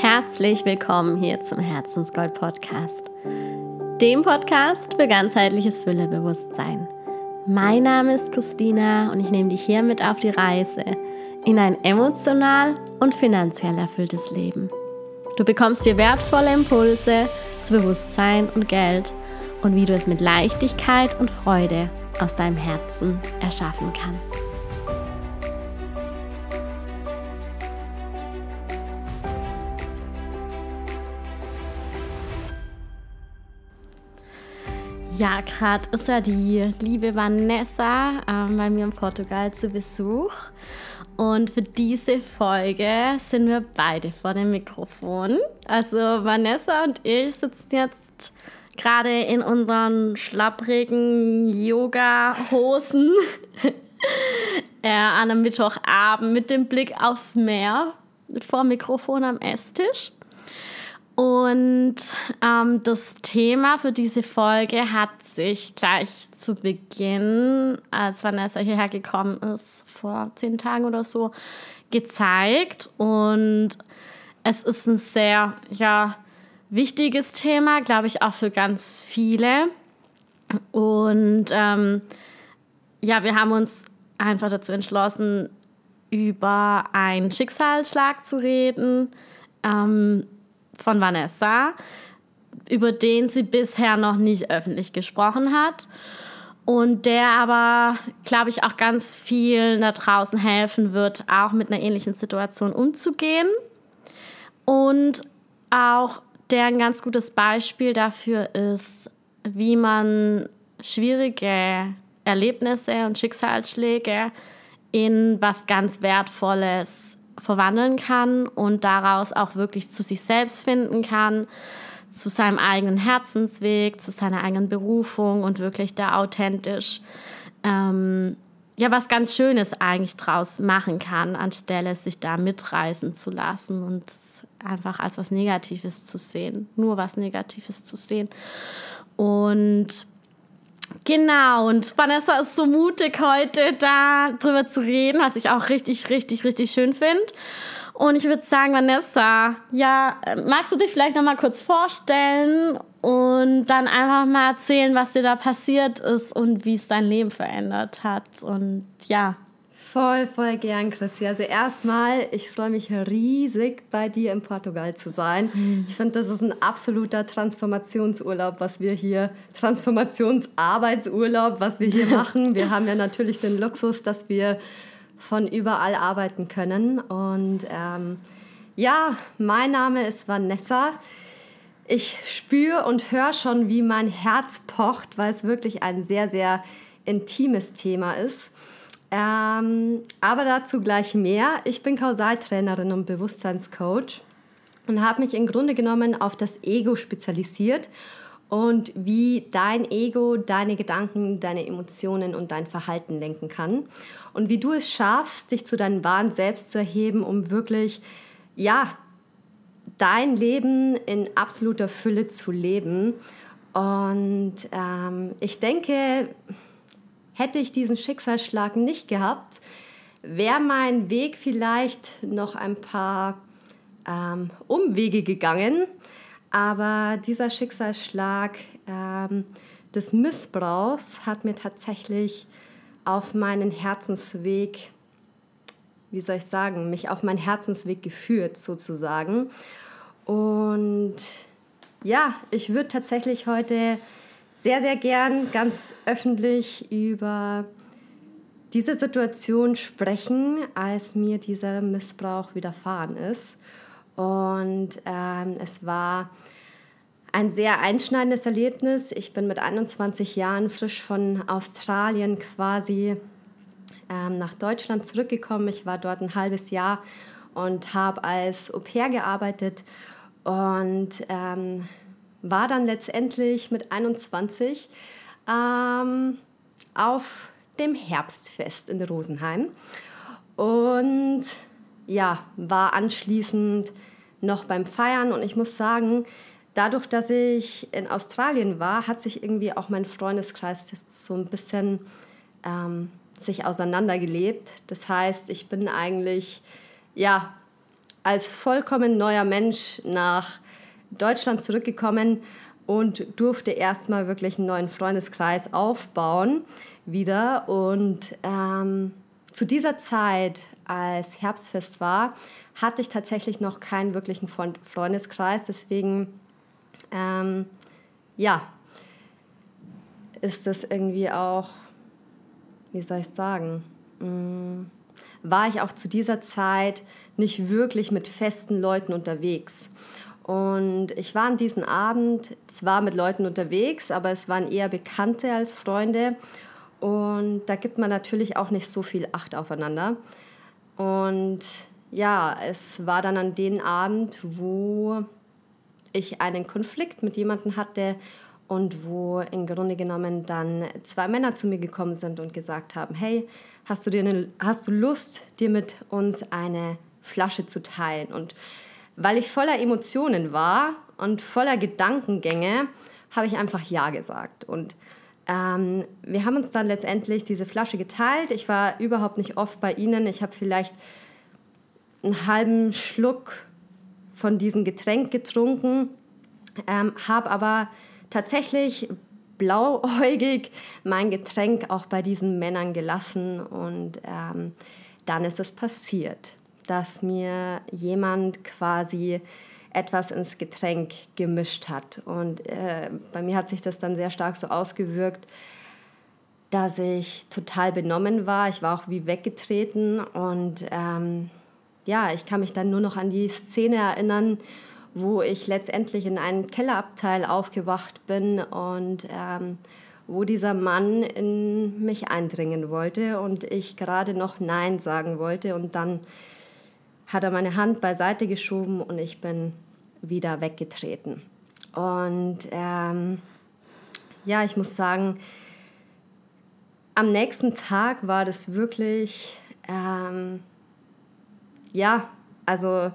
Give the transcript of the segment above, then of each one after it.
Herzlich willkommen hier zum Herzensgold Podcast, dem Podcast für ganzheitliches Füllebewusstsein. Mein Name ist Christina und ich nehme dich hier mit auf die Reise in ein emotional und finanziell erfülltes Leben. Du bekommst hier wertvolle Impulse zu Bewusstsein und Geld und wie du es mit Leichtigkeit und Freude aus deinem Herzen erschaffen kannst. Ja, gerade ist ja die liebe Vanessa äh, bei mir in Portugal zu Besuch. Und für diese Folge sind wir beide vor dem Mikrofon. Also Vanessa und ich sitzen jetzt gerade in unseren schlapprigen Yoga-Hosen äh, an einem Mittwochabend mit dem Blick aufs Meer vor dem Mikrofon am Esstisch. Und ähm, das Thema für diese Folge hat sich gleich zu Beginn, als Vanessa hierher gekommen ist, vor zehn Tagen oder so, gezeigt. Und es ist ein sehr ja, wichtiges Thema, glaube ich, auch für ganz viele. Und ähm, ja, wir haben uns einfach dazu entschlossen, über einen Schicksalsschlag zu reden. Ähm, von Vanessa, über den sie bisher noch nicht öffentlich gesprochen hat und der aber, glaube ich, auch ganz vielen da draußen helfen wird, auch mit einer ähnlichen Situation umzugehen und auch der ein ganz gutes Beispiel dafür ist, wie man schwierige Erlebnisse und Schicksalsschläge in was ganz Wertvolles verwandeln kann und daraus auch wirklich zu sich selbst finden kann, zu seinem eigenen Herzensweg, zu seiner eigenen Berufung und wirklich da authentisch ähm, ja was ganz Schönes eigentlich draus machen kann, anstelle sich da mitreißen zu lassen und einfach als was Negatives zu sehen, nur was Negatives zu sehen. Und Genau, und Vanessa ist so mutig, heute da drüber zu reden, was ich auch richtig, richtig, richtig schön finde. Und ich würde sagen, Vanessa, ja, magst du dich vielleicht noch mal kurz vorstellen und dann einfach mal erzählen, was dir da passiert ist und wie es dein Leben verändert hat? Und ja, Voll, voll gern, Chrissy. Also erstmal, ich freue mich riesig, bei dir in Portugal zu sein. Mhm. Ich finde, das ist ein absoluter Transformationsurlaub, was wir hier, Transformationsarbeitsurlaub, was wir hier machen. Wir haben ja natürlich den Luxus, dass wir von überall arbeiten können. Und ähm, ja, mein Name ist Vanessa. Ich spüre und höre schon, wie mein Herz pocht, weil es wirklich ein sehr, sehr intimes Thema ist. Ähm, aber dazu gleich mehr. Ich bin Kausaltrainerin und Bewusstseinscoach und habe mich im Grunde genommen auf das Ego spezialisiert und wie dein Ego deine Gedanken, deine Emotionen und dein Verhalten lenken kann und wie du es schaffst, dich zu deinem wahren Selbst zu erheben, um wirklich, ja, dein Leben in absoluter Fülle zu leben. Und ähm, ich denke, Hätte ich diesen Schicksalsschlag nicht gehabt, wäre mein Weg vielleicht noch ein paar ähm, Umwege gegangen. Aber dieser Schicksalsschlag ähm, des Missbrauchs hat mir tatsächlich auf meinen Herzensweg, wie soll ich sagen, mich auf meinen Herzensweg geführt sozusagen. Und ja, ich würde tatsächlich heute sehr, sehr gern ganz öffentlich über diese Situation sprechen, als mir dieser Missbrauch widerfahren ist. Und ähm, es war ein sehr einschneidendes Erlebnis. Ich bin mit 21 Jahren frisch von Australien quasi ähm, nach Deutschland zurückgekommen. Ich war dort ein halbes Jahr und habe als Au pair gearbeitet. Und ähm, war dann letztendlich mit 21 ähm, auf dem Herbstfest in Rosenheim und ja, war anschließend noch beim Feiern und ich muss sagen, dadurch, dass ich in Australien war, hat sich irgendwie auch mein Freundeskreis so ein bisschen ähm, sich auseinandergelebt. Das heißt, ich bin eigentlich ja als vollkommen neuer Mensch nach Deutschland zurückgekommen und durfte erstmal wirklich einen neuen Freundeskreis aufbauen wieder. Und ähm, zu dieser Zeit, als Herbstfest war, hatte ich tatsächlich noch keinen wirklichen Freundeskreis. Deswegen, ähm, ja, ist das irgendwie auch, wie soll ich sagen, mm, war ich auch zu dieser Zeit nicht wirklich mit festen Leuten unterwegs. Und ich war an diesem Abend zwar mit Leuten unterwegs, aber es waren eher Bekannte als Freunde. Und da gibt man natürlich auch nicht so viel Acht aufeinander. Und ja, es war dann an dem Abend, wo ich einen Konflikt mit jemandem hatte und wo im Grunde genommen dann zwei Männer zu mir gekommen sind und gesagt haben, hey, hast du, dir eine, hast du Lust, dir mit uns eine Flasche zu teilen? Und weil ich voller Emotionen war und voller Gedankengänge, habe ich einfach Ja gesagt. Und ähm, wir haben uns dann letztendlich diese Flasche geteilt. Ich war überhaupt nicht oft bei ihnen. Ich habe vielleicht einen halben Schluck von diesem Getränk getrunken, ähm, habe aber tatsächlich blauäugig mein Getränk auch bei diesen Männern gelassen und ähm, dann ist es passiert, dass mir jemand quasi etwas ins Getränk gemischt hat. Und äh, bei mir hat sich das dann sehr stark so ausgewirkt, dass ich total benommen war. Ich war auch wie weggetreten und ähm, ja, ich kann mich dann nur noch an die Szene erinnern, wo ich letztendlich in einem Kellerabteil aufgewacht bin und ähm, wo dieser Mann in mich eindringen wollte und ich gerade noch Nein sagen wollte und dann hat er meine Hand beiseite geschoben und ich bin wieder weggetreten. Und ähm, ja, ich muss sagen, am nächsten Tag war das wirklich ähm, ja, also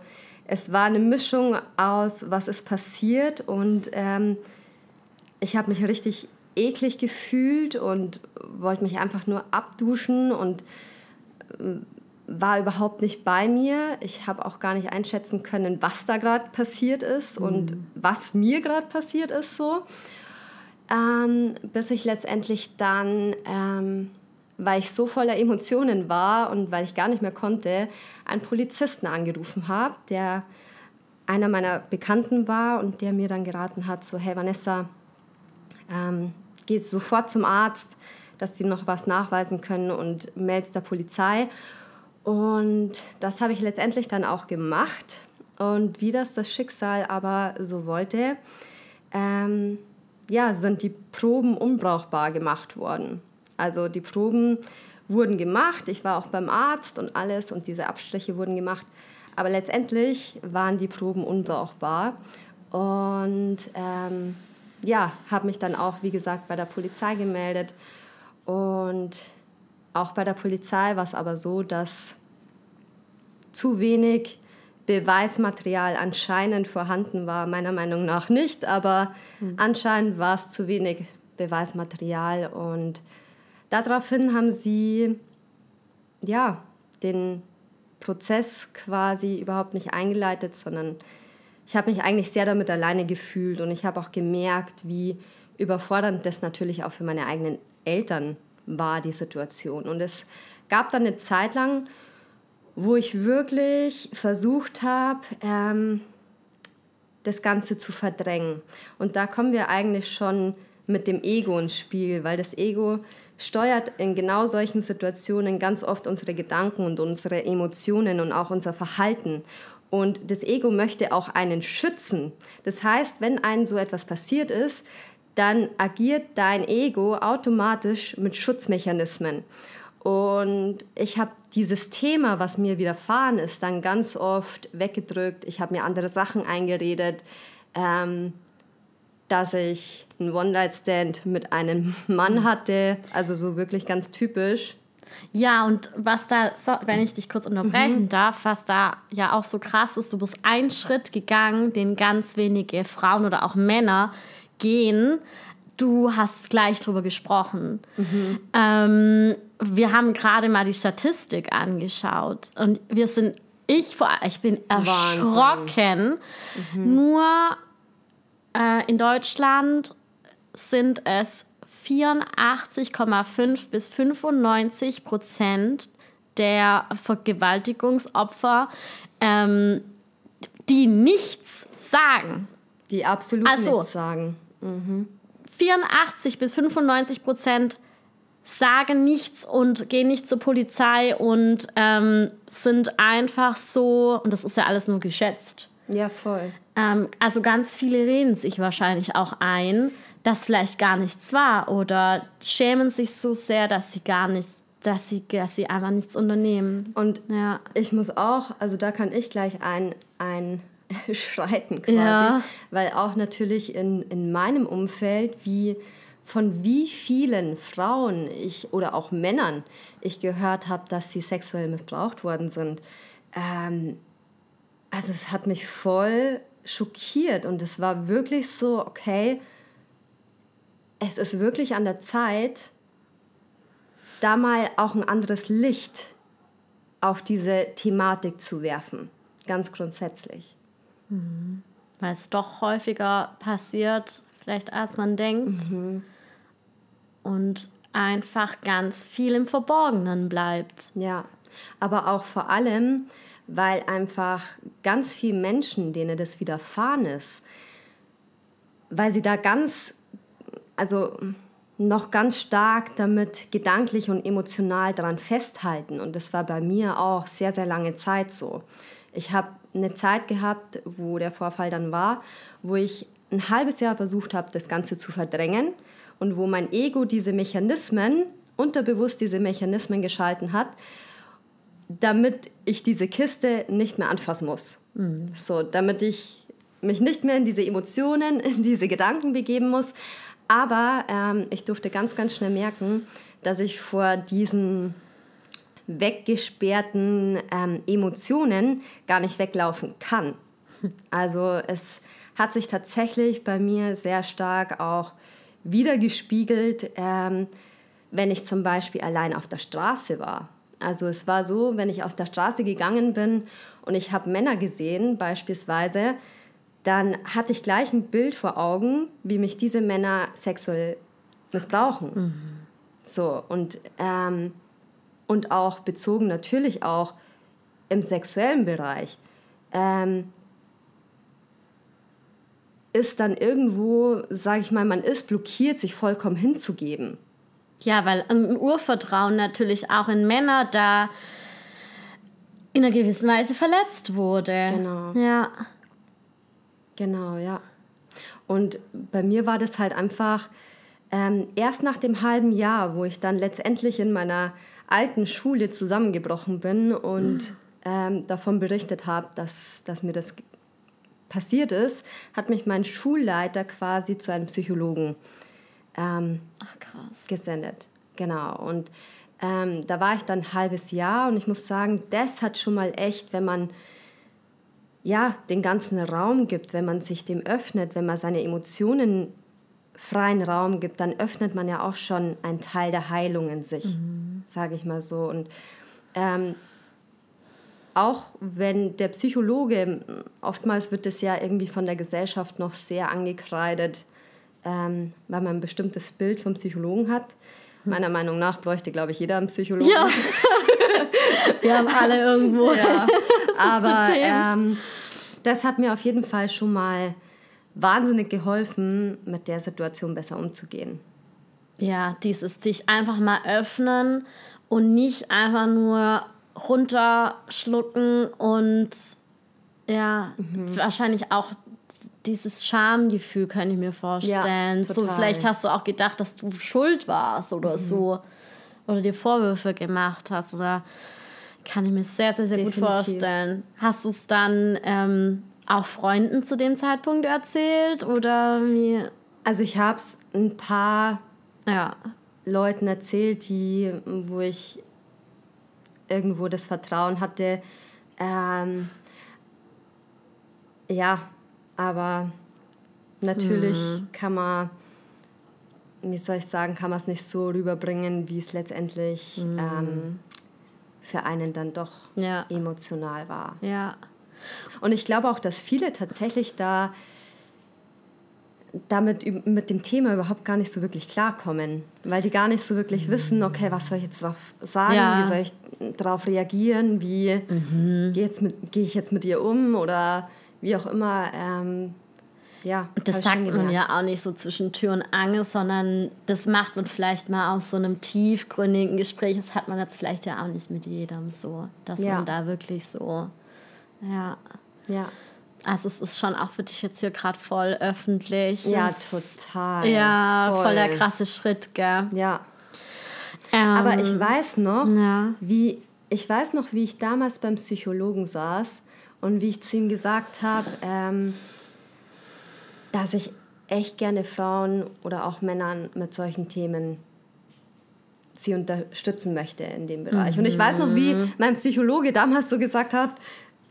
es war eine Mischung aus, was ist passiert und ähm, ich habe mich richtig eklig gefühlt und wollte mich einfach nur abduschen und äh, war überhaupt nicht bei mir. Ich habe auch gar nicht einschätzen können, was da gerade passiert ist mhm. und was mir gerade passiert ist so. Ähm, bis ich letztendlich dann ähm, weil ich so voller Emotionen war und weil ich gar nicht mehr konnte, einen Polizisten angerufen habe, der einer meiner Bekannten war und der mir dann geraten hat, so, hey Vanessa, ähm, geh sofort zum Arzt, dass die noch was nachweisen können und meldest der Polizei. Und das habe ich letztendlich dann auch gemacht. Und wie das das Schicksal aber so wollte, ähm, ja, sind die Proben unbrauchbar gemacht worden. Also die Proben wurden gemacht, ich war auch beim Arzt und alles und diese Abstriche wurden gemacht. Aber letztendlich waren die Proben unbrauchbar. Und ähm, ja, habe mich dann auch, wie gesagt, bei der Polizei gemeldet. Und auch bei der Polizei war es aber so, dass zu wenig Beweismaterial anscheinend vorhanden war. Meiner Meinung nach nicht, aber mhm. anscheinend war es zu wenig Beweismaterial und Daraufhin haben sie ja, den Prozess quasi überhaupt nicht eingeleitet, sondern ich habe mich eigentlich sehr damit alleine gefühlt und ich habe auch gemerkt, wie überfordernd das natürlich auch für meine eigenen Eltern war, die Situation. Und es gab dann eine Zeit lang, wo ich wirklich versucht habe, ähm, das Ganze zu verdrängen. Und da kommen wir eigentlich schon mit dem Ego ins Spiel, weil das Ego steuert in genau solchen Situationen ganz oft unsere Gedanken und unsere Emotionen und auch unser Verhalten. Und das Ego möchte auch einen schützen. Das heißt, wenn einem so etwas passiert ist, dann agiert dein Ego automatisch mit Schutzmechanismen. Und ich habe dieses Thema, was mir widerfahren ist, dann ganz oft weggedrückt. Ich habe mir andere Sachen eingeredet. Ähm, dass ich einen One-Night-Stand mit einem Mann hatte. Also so wirklich ganz typisch. Ja, und was da, so, wenn ich dich kurz unterbrechen mhm. darf, was da ja auch so krass ist, du bist einen Schritt gegangen, den ganz wenige Frauen oder auch Männer gehen. Du hast gleich drüber gesprochen. Mhm. Ähm, wir haben gerade mal die Statistik angeschaut und wir sind ich, vor, ich bin erschrocken. Mhm. Nur äh, in Deutschland sind es 84,5 bis 95 Prozent der Vergewaltigungsopfer, ähm, die nichts sagen. Die absolut also, nichts sagen. Mhm. 84 bis 95 Prozent sagen nichts und gehen nicht zur Polizei und ähm, sind einfach so, und das ist ja alles nur geschätzt. Ja, voll. Ähm, also ganz viele reden sich wahrscheinlich auch ein, dass vielleicht gar nichts war oder schämen sich so sehr, dass sie gar nichts, dass sie, dass sie einfach nichts unternehmen. Und ja. ich muss auch, also da kann ich gleich ein, ein schreiten quasi, ja. weil auch natürlich in, in meinem Umfeld, wie von wie vielen Frauen ich oder auch Männern ich gehört habe, dass sie sexuell missbraucht worden sind. Ähm, also es hat mich voll schockiert und es war wirklich so, okay, es ist wirklich an der Zeit, da mal auch ein anderes Licht auf diese Thematik zu werfen, ganz grundsätzlich. Weil es doch häufiger passiert, vielleicht als man denkt. Mhm und einfach ganz viel im Verborgenen bleibt. Ja, aber auch vor allem, weil einfach ganz viele Menschen, denen das widerfahren ist, weil sie da ganz, also noch ganz stark damit gedanklich und emotional daran festhalten. Und das war bei mir auch sehr, sehr lange Zeit so. Ich habe eine Zeit gehabt, wo der Vorfall dann war, wo ich ein halbes Jahr versucht habe, das Ganze zu verdrängen und wo mein Ego diese Mechanismen, unterbewusst diese Mechanismen geschalten hat, damit ich diese Kiste nicht mehr anfassen muss. Mhm. So, damit ich mich nicht mehr in diese Emotionen, in diese Gedanken begeben muss. Aber ähm, ich durfte ganz, ganz schnell merken, dass ich vor diesen weggesperrten ähm, Emotionen gar nicht weglaufen kann. Also es hat sich tatsächlich bei mir sehr stark auch wiedergespiegelt, ähm, wenn ich zum Beispiel allein auf der Straße war. Also es war so, wenn ich auf der Straße gegangen bin und ich habe Männer gesehen beispielsweise, dann hatte ich gleich ein Bild vor Augen, wie mich diese Männer sexuell missbrauchen. Mhm. So, und, ähm, und auch bezogen natürlich auch im sexuellen Bereich. Ähm, ist dann irgendwo, sage ich mal, man ist blockiert, sich vollkommen hinzugeben. Ja, weil ein Urvertrauen natürlich auch in Männer da in einer gewissen Weise verletzt wurde. Genau. Ja. Genau, ja. Und bei mir war das halt einfach ähm, erst nach dem halben Jahr, wo ich dann letztendlich in meiner alten Schule zusammengebrochen bin und mhm. ähm, davon berichtet habe, dass, dass mir das passiert ist, hat mich mein Schulleiter quasi zu einem Psychologen ähm, Ach, gesendet. Genau. Und ähm, da war ich dann ein halbes Jahr und ich muss sagen, das hat schon mal echt, wenn man ja den ganzen Raum gibt, wenn man sich dem öffnet, wenn man seine Emotionen freien Raum gibt, dann öffnet man ja auch schon einen Teil der Heilung in sich, mhm. sage ich mal so. Und ähm, auch wenn der Psychologe, oftmals wird es ja irgendwie von der Gesellschaft noch sehr angekreidet, ähm, weil man ein bestimmtes Bild vom Psychologen hat. Meiner Meinung nach bräuchte, glaube ich, jeder einen Psychologen. Ja. Wir haben alle irgendwo. Ja. Aber ähm, das hat mir auf jeden Fall schon mal wahnsinnig geholfen, mit der Situation besser umzugehen. Ja, dieses dich einfach mal öffnen und nicht einfach nur runterschlucken und ja, mhm. wahrscheinlich auch dieses Schamgefühl, kann ich mir vorstellen. Ja, so, vielleicht hast du auch gedacht, dass du schuld warst oder mhm. so. Oder dir Vorwürfe gemacht hast. Oder kann ich mir sehr, sehr, sehr Definitiv. gut vorstellen. Hast du es dann ähm, auch Freunden zu dem Zeitpunkt erzählt? Oder wie? Also ich habe es ein paar ja. Leuten erzählt, die, wo ich irgendwo das Vertrauen hatte. Ähm, ja, aber natürlich mhm. kann man, wie soll ich sagen, kann man es nicht so rüberbringen, wie es letztendlich mhm. ähm, für einen dann doch Ja. emotional war. Ja. Und ich glaube auch, dass viele tatsächlich da damit mit dem Thema überhaupt gar nicht so wirklich klarkommen, weil die gar nicht so wirklich wissen, okay, was soll ich jetzt drauf sagen, Ja. wie soll ich darauf reagieren, wie gehe mit- gehe ich jetzt mit ihr um oder wie auch immer. Ähm, ja, Das sagt man ja auch nicht so zwischen Tür und Angel, sondern das macht man vielleicht mal aus so einem tiefgründigen Gespräch. Das hat man jetzt vielleicht ja auch nicht mit jedem so, dass Ja. man da wirklich so, ja. Ja, Also es ist schon auch für dich jetzt hier gerade voll öffentlich. ja total. Ja, voll. voll der krasse Schritt, gell? Ja, Ähm, aber ich weiß noch, Ja. wie ich weiß noch, wie ich damals beim Psychologen saß und wie ich zu ihm gesagt habe, ähm, dass ich echt gerne Frauen oder auch Männern mit solchen Themen sie unterstützen möchte in dem Bereich. Und ich weiß noch, wie mein Psychologe damals so gesagt hat,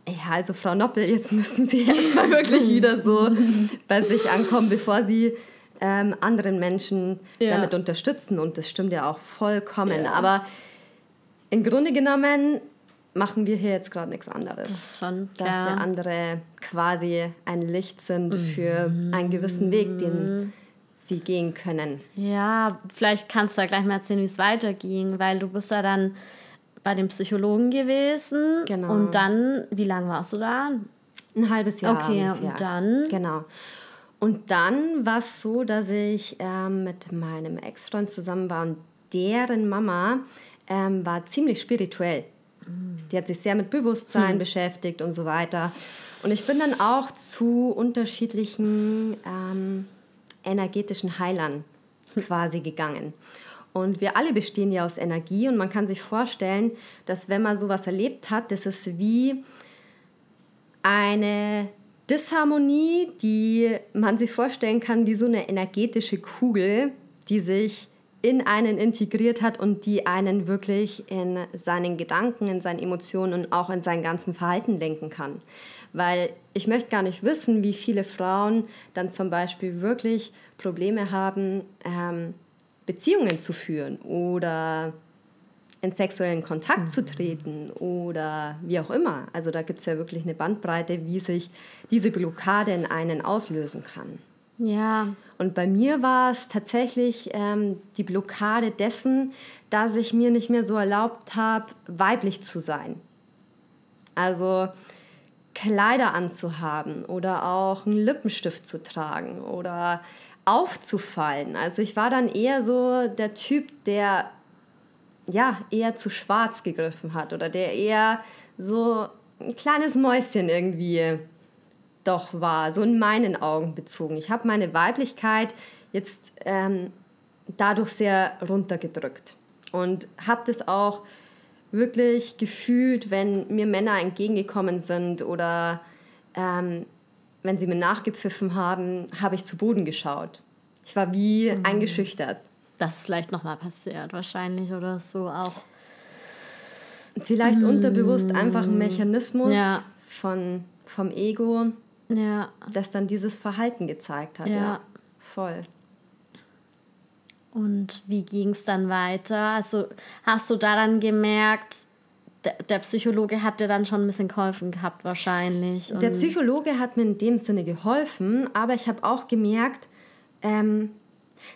ja, also Frau Noppel, jetzt müssen Sie erstmal wirklich wieder so bei sich ankommen, bevor Sie ähm, anderen Menschen Ja. damit unterstützen. Und das stimmt ja auch vollkommen. Ja. Aber im Grunde genommen machen wir hier jetzt gerade nichts anderes. Das ist schon, dass ja. wir andere quasi ein Licht sind für einen gewissen Weg, den sie gehen können. Ja, vielleicht kannst du da gleich mal erzählen, wie es weiterging, weil du bist ja dann bei dem Psychologen gewesen. Genau. Und dann, wie lange warst du da? Ein halbes Jahr Okay, ungefähr. und dann? Genau. Und dann war es so, dass ich ähm, mit meinem Ex-Freund zusammen war und deren Mama ähm, war ziemlich spirituell. Die hat sich sehr mit Bewusstsein beschäftigt und so weiter. Und ich bin dann auch zu unterschiedlichen ähm, energetischen Heilern quasi gegangen. Und wir alle bestehen ja aus Energie und man kann sich vorstellen, dass wenn man sowas erlebt hat, das ist wie eine Disharmonie, die man sich vorstellen kann wie so eine energetische Kugel, die sich in einen integriert hat und die einen wirklich in seinen Gedanken, in seinen Emotionen und auch in sein ganzen Verhalten lenken kann. Weil ich möchte gar nicht wissen, wie viele Frauen dann zum Beispiel wirklich Probleme haben, ähm, Beziehungen zu führen oder in sexuellen Kontakt zu treten oder wie auch immer. Also da gibt es ja wirklich eine Bandbreite, wie sich diese Blockade in einen auslösen kann. Ja, Und bei mir war es tatsächlich ähm, die Blockade dessen, dass ich mir nicht mehr so erlaubt habe, weiblich zu sein. Also Kleider anzuhaben oder auch einen Lippenstift zu tragen oder aufzufallen. Also ich war dann eher so der Typ, der ja eher zu schwarz gegriffen hat oder der eher so ein kleines Mäuschen irgendwie doch war, so in meinen Augen bezogen. Ich habe meine Weiblichkeit jetzt ähm, dadurch sehr runtergedrückt und habe das auch wirklich gefühlt, wenn mir Männer entgegengekommen sind oder ähm, wenn sie mir nachgepfiffen haben, habe ich zu Boden geschaut. Ich war wie eingeschüchtert. das ist vielleicht nochmal passiert, wahrscheinlich oder so auch. Vielleicht unterbewusst einfach ein Mechanismus Ja. von, vom Ego, Ja, das dann dieses Verhalten gezeigt hat. Ja, Ja. voll. und wie ging es dann weiter? Also hast du da dann gemerkt, der, der Psychologe hat dir dann schon ein bisschen geholfen gehabt wahrscheinlich. Der Und- Psychologe hat mir in dem Sinne geholfen, aber ich habe auch gemerkt, ähm,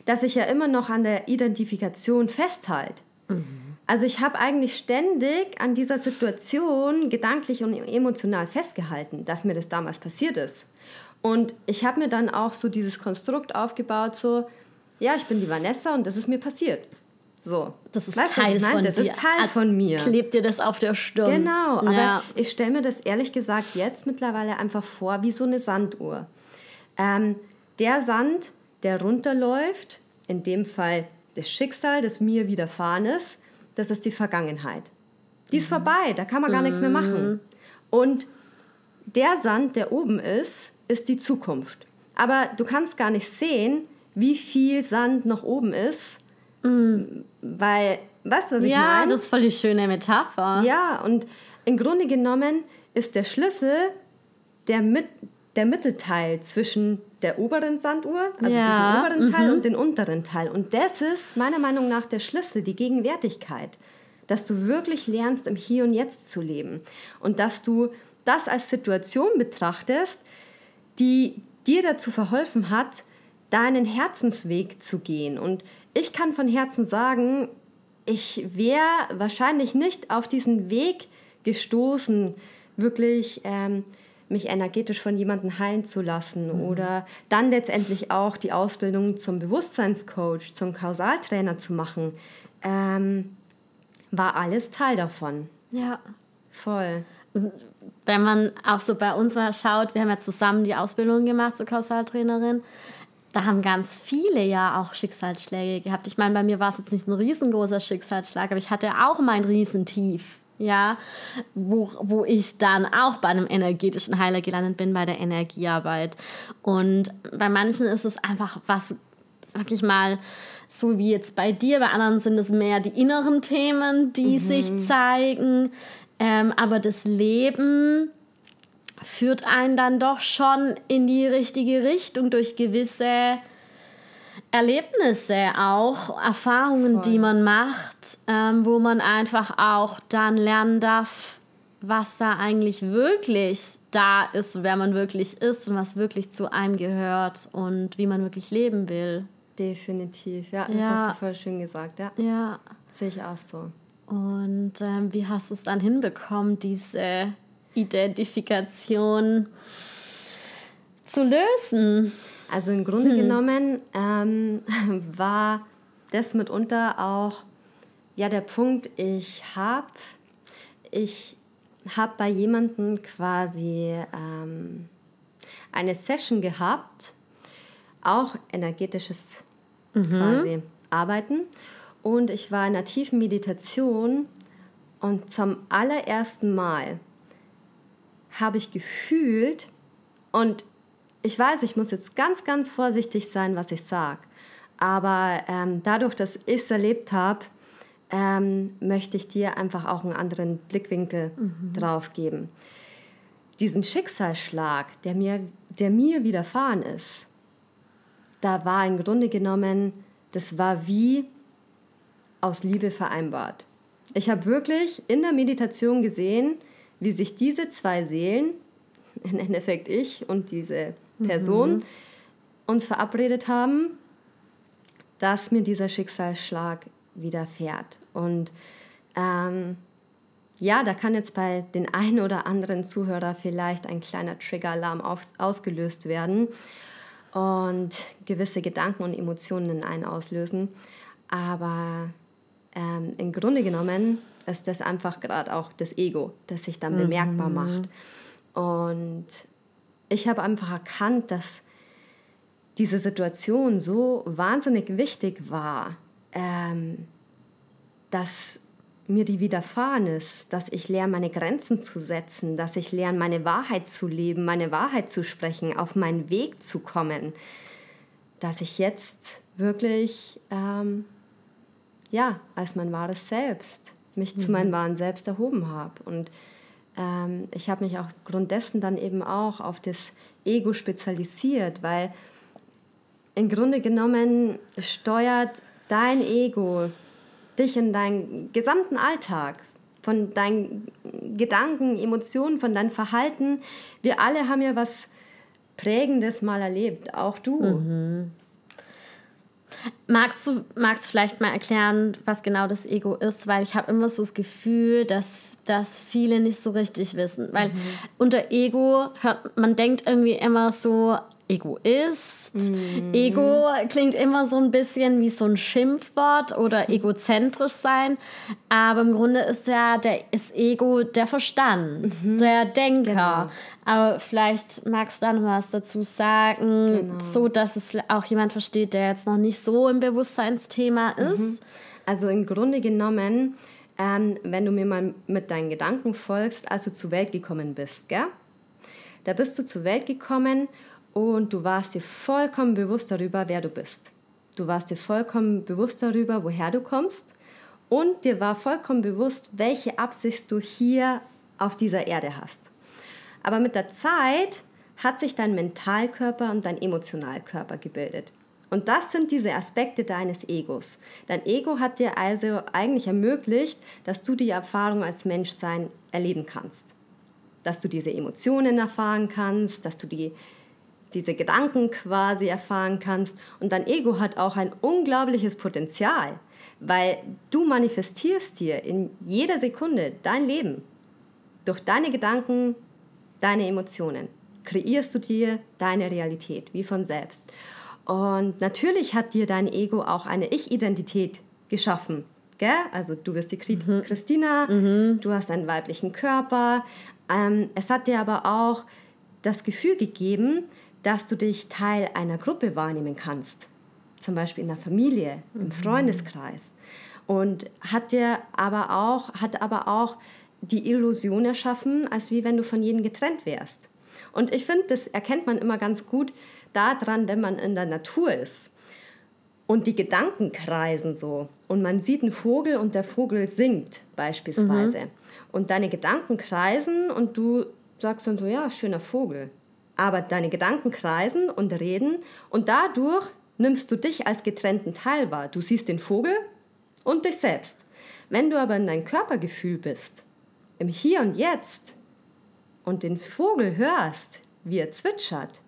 dass ich ja immer noch an der Identifikation festhalte. Also ich habe eigentlich ständig an dieser Situation gedanklich und emotional festgehalten, dass mir das damals passiert ist. Und ich habe mir dann auch so dieses Konstrukt aufgebaut, so, ja, ich bin die Vanessa und das ist mir passiert. So. das ist Weißt Teil von Das dir. ist Teil von mir. Klebt dir das auf der Stirn. Genau, aber ja. ich stelle mir das ehrlich gesagt jetzt mittlerweile einfach vor wie so eine Sanduhr. Ähm, der Sand, der runterläuft, in dem Fall das Schicksal, das mir widerfahren ist, das ist die Vergangenheit. Die ist vorbei, da kann man gar nichts mehr machen. Und der Sand, der oben ist, ist die Zukunft. Aber du kannst gar nicht sehen, wie viel Sand noch oben ist, weil, weißt du, was ich ja, meine? das ist voll die schöne Metapher. Ja, und im Grunde genommen ist der Schlüssel der, Mit der Mittelteil zwischen der oberen Sanduhr, also Ja, diesem oberen Teil und dem unteren Teil. Und das ist meiner Meinung nach der Schlüssel, die Gegenwärtigkeit. dass du wirklich lernst, im Hier und Jetzt zu leben und dass du das als Situation betrachtest, die dir dazu verholfen hat, deinen Herzensweg zu gehen. Und ich kann von Herzen sagen, ich wäre wahrscheinlich nicht auf diesen Weg gestoßen, wirklich ähm, mich energetisch von jemandem heilen zu lassen mhm. oder dann letztendlich auch die Ausbildung zum Bewusstseinscoach, zum Kausaltrainer zu machen, ähm, war alles Teil davon. Ja. Voll. Wenn man auch so bei uns mal schaut, wir haben ja zusammen die Ausbildung gemacht zur Kausaltrainerin da haben ganz viele ja auch Schicksalsschläge gehabt. Ich meine, bei mir war es jetzt nicht ein riesengroßer Schicksalsschlag, aber ich hatte auch mein Riesentief, ja, wo, wo ich dann auch bei einem energetischen Heiler gelandet bin, bei der Energiearbeit. Und bei manchen ist es einfach was, sag ich mal, so wie jetzt bei dir, bei anderen sind es mehr die inneren Themen, die mhm. sich zeigen. Ähm, aber das Leben führt einen dann doch schon in die richtige Richtung durch gewisse Erlebnisse auch, Erfahrungen, Voll. die man macht, ähm, wo man einfach auch dann lernen darf, was da eigentlich wirklich da ist, wer man wirklich ist und was wirklich zu einem gehört und wie man wirklich leben will. Definitiv, ja, das ja. hast du voll schön gesagt, ja. Ja. Sehe ich auch so. Und ähm, wie hast du es dann hinbekommen, diese Identifikation zu lösen? Also im Grunde hm. genommen ähm, war das mitunter auch ja der Punkt, ich habe ich hab bei jemandem quasi ähm, eine Session gehabt, auch energetisches mhm. quasi Arbeiten. Und ich war in einer tiefen Meditation und zum allerersten Mal habe ich gefühlt und ich weiß, ich muss jetzt ganz, ganz vorsichtig sein, was ich sage. Aber ähm, dadurch, dass ich es erlebt habe, ähm, möchte ich dir einfach auch einen anderen Blickwinkel mhm. drauf geben. Diesen Schicksalsschlag, der mir, der mir widerfahren ist, da war im Grunde genommen, das war wie aus Liebe vereinbart. Ich habe wirklich in der Meditation gesehen, wie sich diese zwei Seelen, im Endeffekt ich und diese Person, mhm. uns verabredet haben, dass mir dieser Schicksalsschlag widerfährt. Und ähm, ja, da kann jetzt bei den einen oder anderen Zuhörer vielleicht ein kleiner Triggeralarm ausgelöst werden und gewisse Gedanken und Emotionen in einen auslösen. Aber ähm, im Grunde genommen ist das einfach gerade auch das Ego, das sich dann mhm. bemerkbar macht. Und ich habe einfach erkannt, dass diese Situation so wahnsinnig wichtig war, ähm, dass mir die widerfahren ist, dass ich lerne, meine Grenzen zu setzen, dass ich lerne, meine Wahrheit zu leben, meine Wahrheit zu sprechen, auf meinen Weg zu kommen, dass ich jetzt wirklich, ähm, ja, als mein wahres Selbst mich mhm. zu meinem wahren Selbst erhoben habe. Und ähm, ich habe mich auch aufgrund dessen dann eben auch auf das Ego spezialisiert, weil im Grunde genommen steuert dein Ego dich in deinen gesamten Alltag, von deinen Gedanken, Emotionen, von deinem Verhalten. Wir alle haben ja was Prägendes mal erlebt, auch du. Mhm. Magst du, magst vielleicht mal erklären, was genau das Ego ist? Weil ich habe immer so das Gefühl, dass, dass viele nicht so richtig wissen. Weil mhm. unter Ego hört man denkt irgendwie immer so, Egoist. Mhm. Ego klingt immer so ein bisschen wie so ein Schimpfwort oder egozentrisch sein. Aber im Grunde ist ja der ist Ego der Verstand, mhm. der Denker. Genau. Aber vielleicht magst du da noch was dazu sagen, genau. so dass es auch jemand versteht, der jetzt noch nicht so im Bewusstseinsthema mhm. ist. Mhm. Also im Grunde genommen, ähm, wenn du mir mal mit deinen Gedanken folgst, als du zur Welt gekommen bist, gell? Da bist du zur Welt gekommen und du warst dir vollkommen bewusst darüber, wer du bist. Du warst dir vollkommen bewusst darüber, woher du kommst und dir war vollkommen bewusst, welche Absicht du hier auf dieser Erde hast. Aber mit der Zeit hat sich dein Mentalkörper und dein Emotionalkörper gebildet. Und das sind diese Aspekte deines Egos. Dein Ego hat dir also eigentlich ermöglicht, dass du die Erfahrung als Menschsein erleben kannst. Dass du diese Emotionen erfahren kannst, dass du die, diese Gedanken quasi erfahren kannst. Und dein Ego hat auch ein unglaubliches Potenzial, weil du manifestierst dir in jeder Sekunde dein Leben. Durch deine Gedanken, deine Emotionen kreierst du dir deine Realität, wie von selbst. Und natürlich hat dir dein Ego auch eine Ich-Identität geschaffen. Gell? Also du bist die mhm. Christina, mhm. du hast einen weiblichen Körper. Ähm, es hat dir aber auch das Gefühl gegeben, dass du dich Teil einer Gruppe wahrnehmen kannst. Zum Beispiel in der Familie, mhm. im Freundeskreis. Und hat dir aber auch, hat aber auch die Illusion erschaffen, als wie wenn du von jedem getrennt wärst. Und ich finde, das erkennt man immer ganz gut daran, wenn man in der Natur ist und die Gedanken kreisen so und man sieht einen Vogel und der Vogel singt beispielsweise mhm. und deine Gedanken kreisen und du sagst dann so, ja, schöner Vogel. Aber deine Gedanken kreisen und reden und dadurch nimmst du dich als getrennten Teil wahr. Du siehst den Vogel und dich selbst. Wenn du aber in dein Körpergefühl bist, im Hier und Jetzt und den Vogel hörst, wie er zwitschert,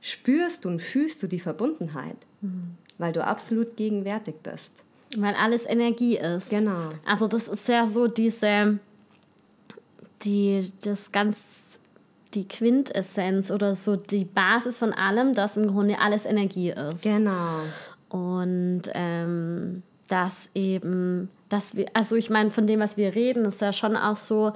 spürst du und fühlst du die Verbundenheit, mhm. weil du absolut gegenwärtig bist. Weil alles Energie ist. Genau. Also das ist ja so diese, die, das ganz, die Quintessenz oder so die Basis von allem, dass im Grunde alles Energie ist. Genau. Und ähm, dass eben, dass wir, also ich meine, von dem, was wir reden, ist ja schon auch so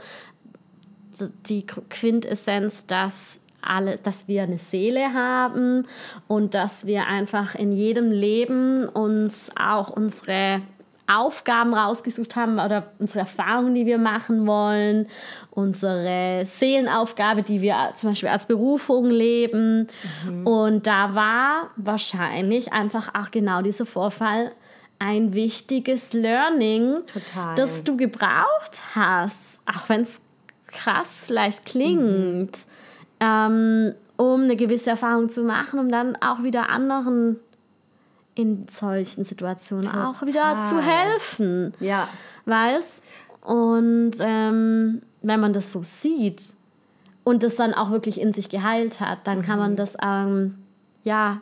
die Quintessenz, dass alle, dass wir eine Seele haben und dass wir einfach in jedem Leben uns auch unsere Aufgaben rausgesucht haben oder unsere Erfahrungen, die wir machen wollen, unsere Seelenaufgabe, die wir zum Beispiel als Berufung leben. Mhm. Und da war wahrscheinlich einfach auch genau dieser Vorfall ein wichtiges Learning, Total. das du gebraucht hast, auch wenn es krass leicht klingt. Mhm ähm, um eine gewisse Erfahrung zu machen, um dann auch wieder anderen in solchen Situationen Total. auch wieder zu helfen. Ja. Weißt? Und ähm, wenn man das so sieht und das dann auch wirklich in sich geheilt hat, dann mhm. kann man mhm. das ähm, ja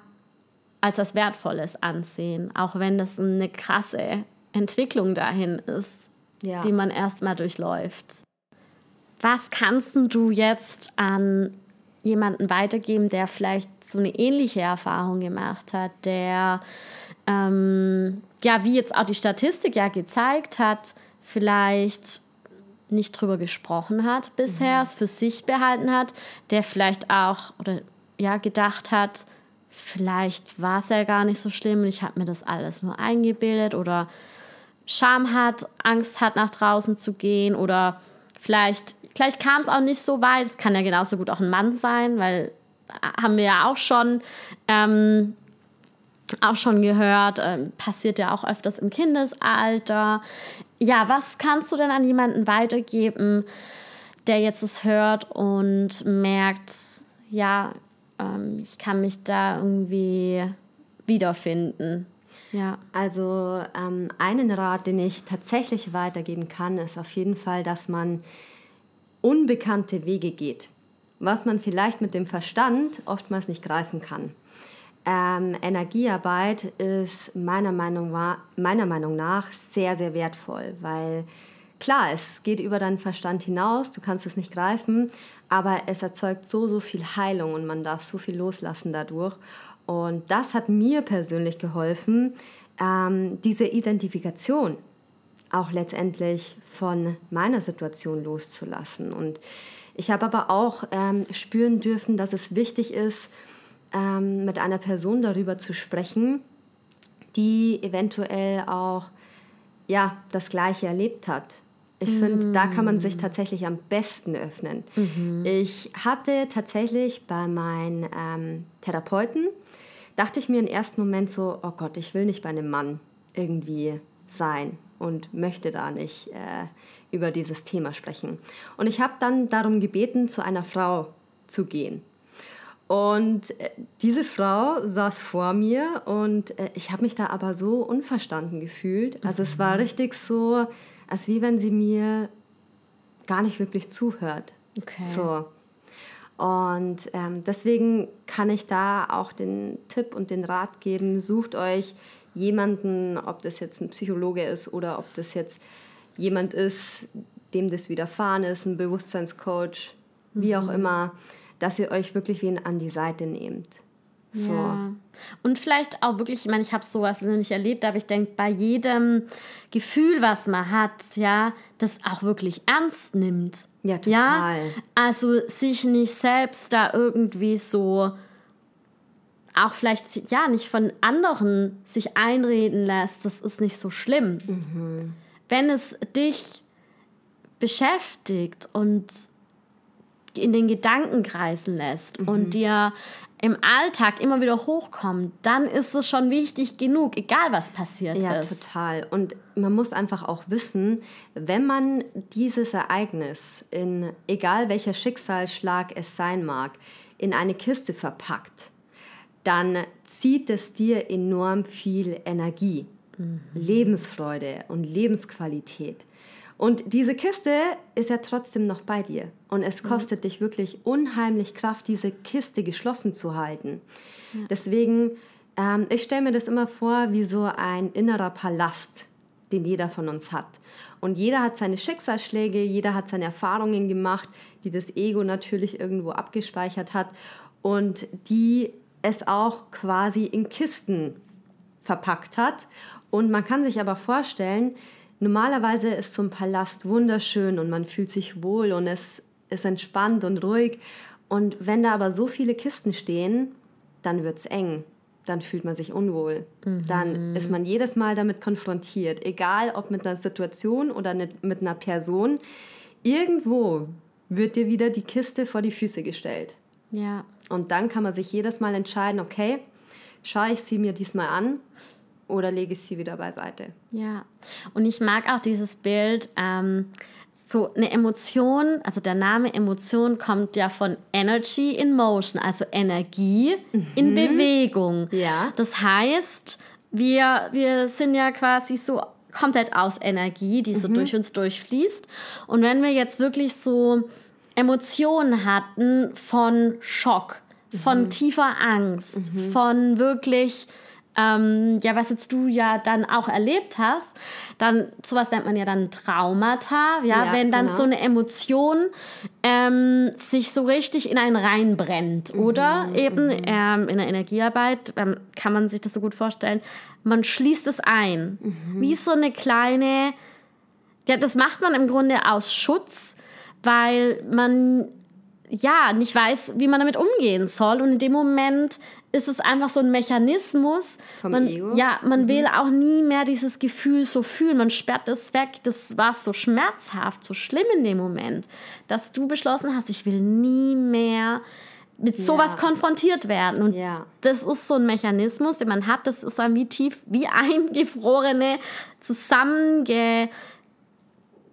als was Wertvolles ansehen, auch wenn das eine krasse Entwicklung dahin ist, ja. die man erstmal durchläuft. Was kannst du jetzt an jemanden weitergeben, der vielleicht so eine ähnliche Erfahrung gemacht hat, der, ähm, ja, wie jetzt auch die Statistik ja gezeigt hat, vielleicht nicht drüber gesprochen hat bisher, mhm. es für sich behalten hat, der vielleicht auch oder ja gedacht hat, vielleicht war es ja gar nicht so schlimm und ich habe mir das alles nur eingebildet oder Scham hat, Angst hat, nach draußen zu gehen oder vielleicht Vielleicht kam es auch nicht so weit. Es kann ja genauso gut auch ein Mann sein, weil haben wir ja auch schon, ähm, auch schon gehört, ähm, passiert ja auch öfters im Kindesalter. Ja, was kannst du denn an jemanden weitergeben, der jetzt es hört und merkt, ja, ähm, ich kann mich da irgendwie wiederfinden? Ja. Also ähm, einen Rat, den ich tatsächlich weitergeben kann, ist auf jeden Fall, dass man unbekannte Wege geht, was man vielleicht mit dem Verstand oftmals nicht greifen kann. Ähm, Energiearbeit ist meiner Meinung, meiner Meinung nach sehr, sehr wertvoll, weil klar, es geht über deinen Verstand hinaus, du kannst es nicht greifen, aber es erzeugt so, so viel Heilung und man darf so viel loslassen dadurch. Und das hat mir persönlich geholfen, ähm, diese Identifikation auch letztendlich von meiner Situation loszulassen. Und ich habe aber auch ähm, spüren dürfen, dass es wichtig ist, ähm, mit einer Person darüber zu sprechen, die eventuell auch ja, das Gleiche erlebt hat. Ich mm. finde, da kann man sich tatsächlich am besten öffnen. Mhm. Ich hatte tatsächlich bei meinen ähm, Therapeuten, dachte ich mir im ersten Moment so, oh Gott, ich will nicht bei einem Mann irgendwie sein und möchte da nicht äh, über dieses Thema sprechen. Und ich habe dann darum gebeten, zu einer Frau zu gehen. Und äh, diese Frau saß vor mir und äh, ich habe mich da aber so unverstanden gefühlt. Also es war richtig so, als wie wenn sie mir gar nicht wirklich zuhört. Okay. So. Und ähm, deswegen kann ich da auch den Tipp und den Rat geben, sucht euch jemanden, ob das jetzt ein Psychologe ist oder ob das jetzt jemand ist, dem das widerfahren ist, ein Bewusstseinscoach, wie auch mhm. immer, dass ihr euch wirklich wen an die Seite nehmt. So. Ja. Und vielleicht auch wirklich, ich meine, ich habe sowas noch nicht erlebt, aber ich denke, bei jedem Gefühl, was man hat, ja, das auch wirklich ernst nimmt. Ja, total. Ja? Also sich nicht selbst da irgendwie so auch vielleicht ja nicht von anderen sich einreden lässt, das ist nicht so schlimm. Mhm. Wenn es dich beschäftigt und in den Gedanken kreisen lässt mhm. und dir im Alltag immer wieder hochkommt, dann ist es schon wichtig genug, egal was passiert ja, ist. Ja, total. Und man muss einfach auch wissen, wenn man dieses Ereignis in egal welcher Schicksalsschlag es sein mag, in eine Kiste verpackt, dann zieht es dir enorm viel Energie, mhm. Lebensfreude und Lebensqualität. Und diese Kiste ist ja trotzdem noch bei dir. Und es mhm. kostet mhm. dich wirklich unheimlich Kraft, diese Kiste geschlossen zu halten. Ja. Deswegen, ähm, ich stelle mir das immer vor wie so ein innerer Palast, den jeder von uns hat. Und jeder hat seine Schicksalsschläge, jeder hat seine Erfahrungen gemacht, die das Ego natürlich irgendwo abgespeichert hat und die es auch quasi in Kisten verpackt hat. Und man kann sich aber vorstellen, Normalerweise ist so ein Palast wunderschön und man fühlt sich wohl und es ist entspannt und ruhig. Und wenn da aber so viele Kisten stehen, dann wird es eng. Dann fühlt man sich unwohl. Mhm. Dann ist man jedes Mal damit konfrontiert. Egal ob mit einer Situation oder mit einer Person. Irgendwo wird dir wieder die Kiste vor die Füße gestellt. Ja. Und dann kann man sich jedes Mal entscheiden, okay, schaue ich sie mir diesmal an oder lege ich sie wieder beiseite. Ja, und ich mag auch dieses Bild, ähm, so eine Emotion, also der Name Emotion kommt ja von Energy in Motion, also Energie mhm. in Bewegung. Ja. Das heißt, wir, wir sind ja quasi so komplett aus Energie, die so mhm. durch uns durchfließt. Und wenn wir jetzt wirklich so Emotionen hatten von Schock, von mhm. tiefer Angst, mhm. von wirklich ähm, ja, was jetzt du ja dann auch erlebt hast, dann sowas nennt man ja dann Traumata, ja, ja wenn dann genau. so eine Emotion ähm, sich so richtig in einen reinbrennt. Mhm, Oder eben mhm. ähm, in der Energiearbeit ähm, kann man sich das so gut vorstellen, man schließt es ein. Mhm. Wie so eine kleine, ja, das macht man im Grunde aus Schutz, weil man ja, nicht weiß, wie man damit umgehen soll. Und in dem Moment ist es einfach so ein Mechanismus. Vom man, Ego? Ja, man mhm. will auch nie mehr dieses Gefühl so fühlen. Man sperrt es weg. Das war so schmerzhaft, so schlimm in dem Moment, dass du beschlossen hast, ich will nie mehr mit sowas ja. konfrontiert werden. Und ja. das ist so ein Mechanismus, den man hat. Das ist dann wie tief, wie eingefrorene, zusammenge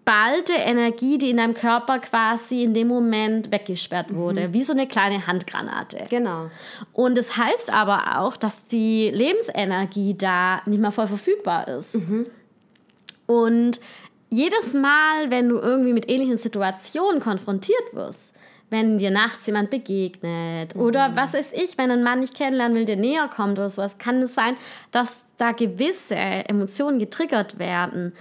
ballte Energie, die in deinem Körper quasi in dem Moment weggesperrt wurde, mhm. wie so eine kleine Handgranate. Genau. Und es das heißt aber auch, dass die Lebensenergie da nicht mehr voll verfügbar ist. Mhm. Und jedes Mal, wenn du irgendwie mit ähnlichen Situationen konfrontiert wirst, wenn dir nachts jemand begegnet mhm. oder was weiß ich, wenn ein Mann nicht kennenlernen will, der näher kommt oder sowas, kann es sein, dass da gewisse Emotionen getriggert werden,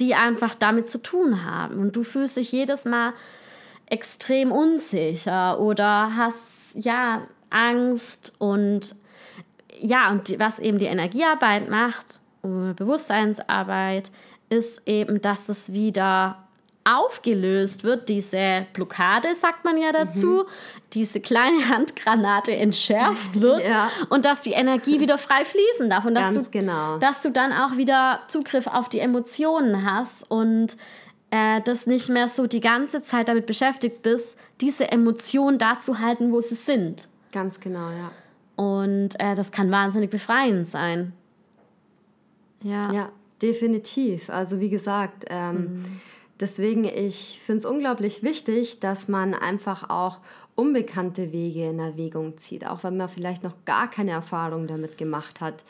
die einfach damit zu tun haben. Und du fühlst dich jedes Mal extrem unsicher oder hast ja Angst und ja, und was eben die Energiearbeit macht, Bewusstseinsarbeit, ist eben, dass es wieder aufgelöst wird, diese Blockade, sagt man ja dazu, mhm. diese kleine Handgranate entschärft wird ja. und dass die Energie wieder frei fließen darf und dass du, genau. dass du dann auch wieder Zugriff auf die Emotionen hast und äh, das nicht mehr so die ganze Zeit damit beschäftigt bist, diese Emotionen da zu halten, wo sie sind. Ganz genau, ja. Und äh, das kann wahnsinnig befreiend sein. Ja. Ja, definitiv. Also wie gesagt, ähm, mhm Deswegen, ich finde es unglaublich wichtig, dass man einfach auch unbekannte Wege in Erwägung zieht, auch wenn man vielleicht noch gar keine Erfahrung damit gemacht hat,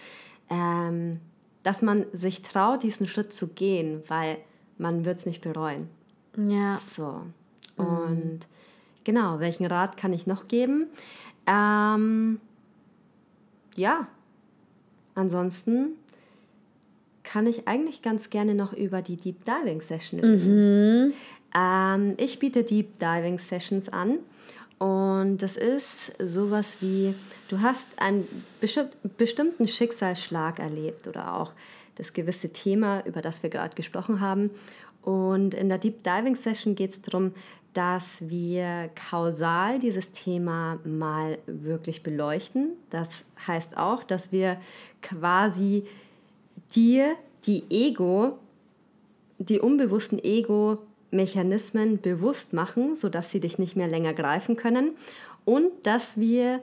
ähm, dass man sich traut, diesen Schritt zu gehen, weil man wird es nicht bereuen. Ja. So. Und mhm. genau, welchen Rat kann ich noch geben? Ähm, ja, ansonsten kann ich eigentlich ganz gerne noch über die Deep Diving Session. Mhm. Ähm, ich biete Deep Diving Sessions an und das ist sowas wie, du hast einen bestimmten Schicksalsschlag erlebt oder auch das gewisse Thema, über das wir gerade gesprochen haben. Und in der Deep Diving Session geht es darum, dass wir kausal dieses Thema mal wirklich beleuchten. Das heißt auch, dass wir quasi dir die Ego, die unbewussten Ego-Mechanismen bewusst machen, sodass sie dich nicht mehr länger greifen können. Und dass wir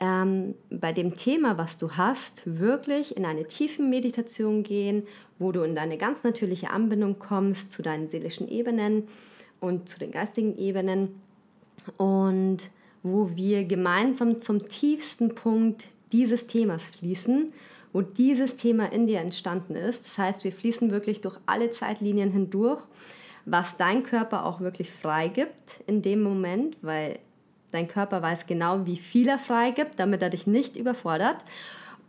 ähm, bei dem Thema, was du hast, wirklich in eine tiefe Meditation gehen, wo du in deine ganz natürliche Anbindung kommst zu deinen seelischen Ebenen und zu den geistigen Ebenen. Und wo wir gemeinsam zum tiefsten Punkt dieses Themas fließen, wo dieses Thema in dir entstanden ist. Das heißt, wir fließen wirklich durch alle Zeitlinien hindurch, was dein Körper auch wirklich freigibt in dem Moment, weil dein Körper weiß genau, wie viel er freigibt, damit er dich nicht überfordert.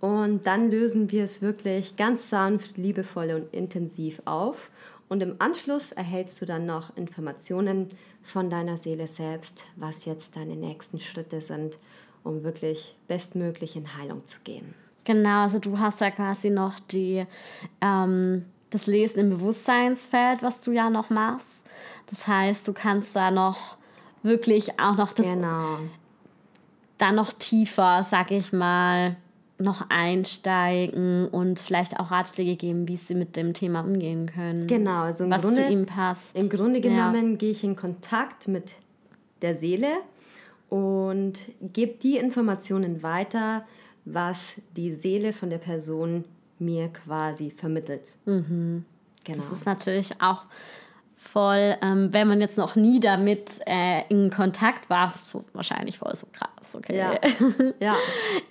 Und dann lösen wir es wirklich ganz sanft, liebevoll und intensiv auf. Und im Anschluss erhältst du dann noch Informationen von deiner Seele selbst, was jetzt deine nächsten Schritte sind, um wirklich bestmöglich in Heilung zu gehen. Genau, also du hast ja quasi noch die, ähm, das Lesen im Bewusstseinsfeld, was du ja noch machst. Das heißt, du kannst da noch wirklich auch noch das, genau. da noch tiefer, sag ich mal, noch einsteigen und vielleicht auch Ratschläge geben, wie sie mit dem Thema umgehen können. Genau, also im was Grunde, zu ihm passt. Im Grunde genommen ja. gehe ich in Kontakt mit der Seele und gebe die Informationen weiter, was die Seele von der Person mir quasi vermittelt. Mhm. Genau. Das ist natürlich auch voll, ähm, wenn man jetzt noch nie damit äh, in Kontakt war, so wahrscheinlich voll so krass, okay. Ja. ja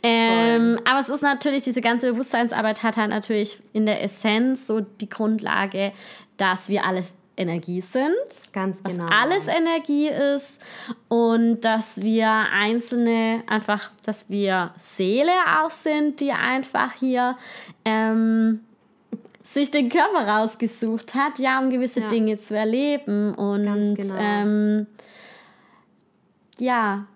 ähm, aber es ist natürlich, diese ganze Bewusstseinsarbeit hat halt natürlich in der Essenz so die Grundlage, dass wir alles Energie sind. Ganz genau. Dass alles Energie ist und dass wir einzelne, einfach, dass wir Seele auch sind, die einfach hier ähm, sich den Körper rausgesucht hat, ja, um gewisse ja. Dinge zu erleben. Und genau. ähm, ja.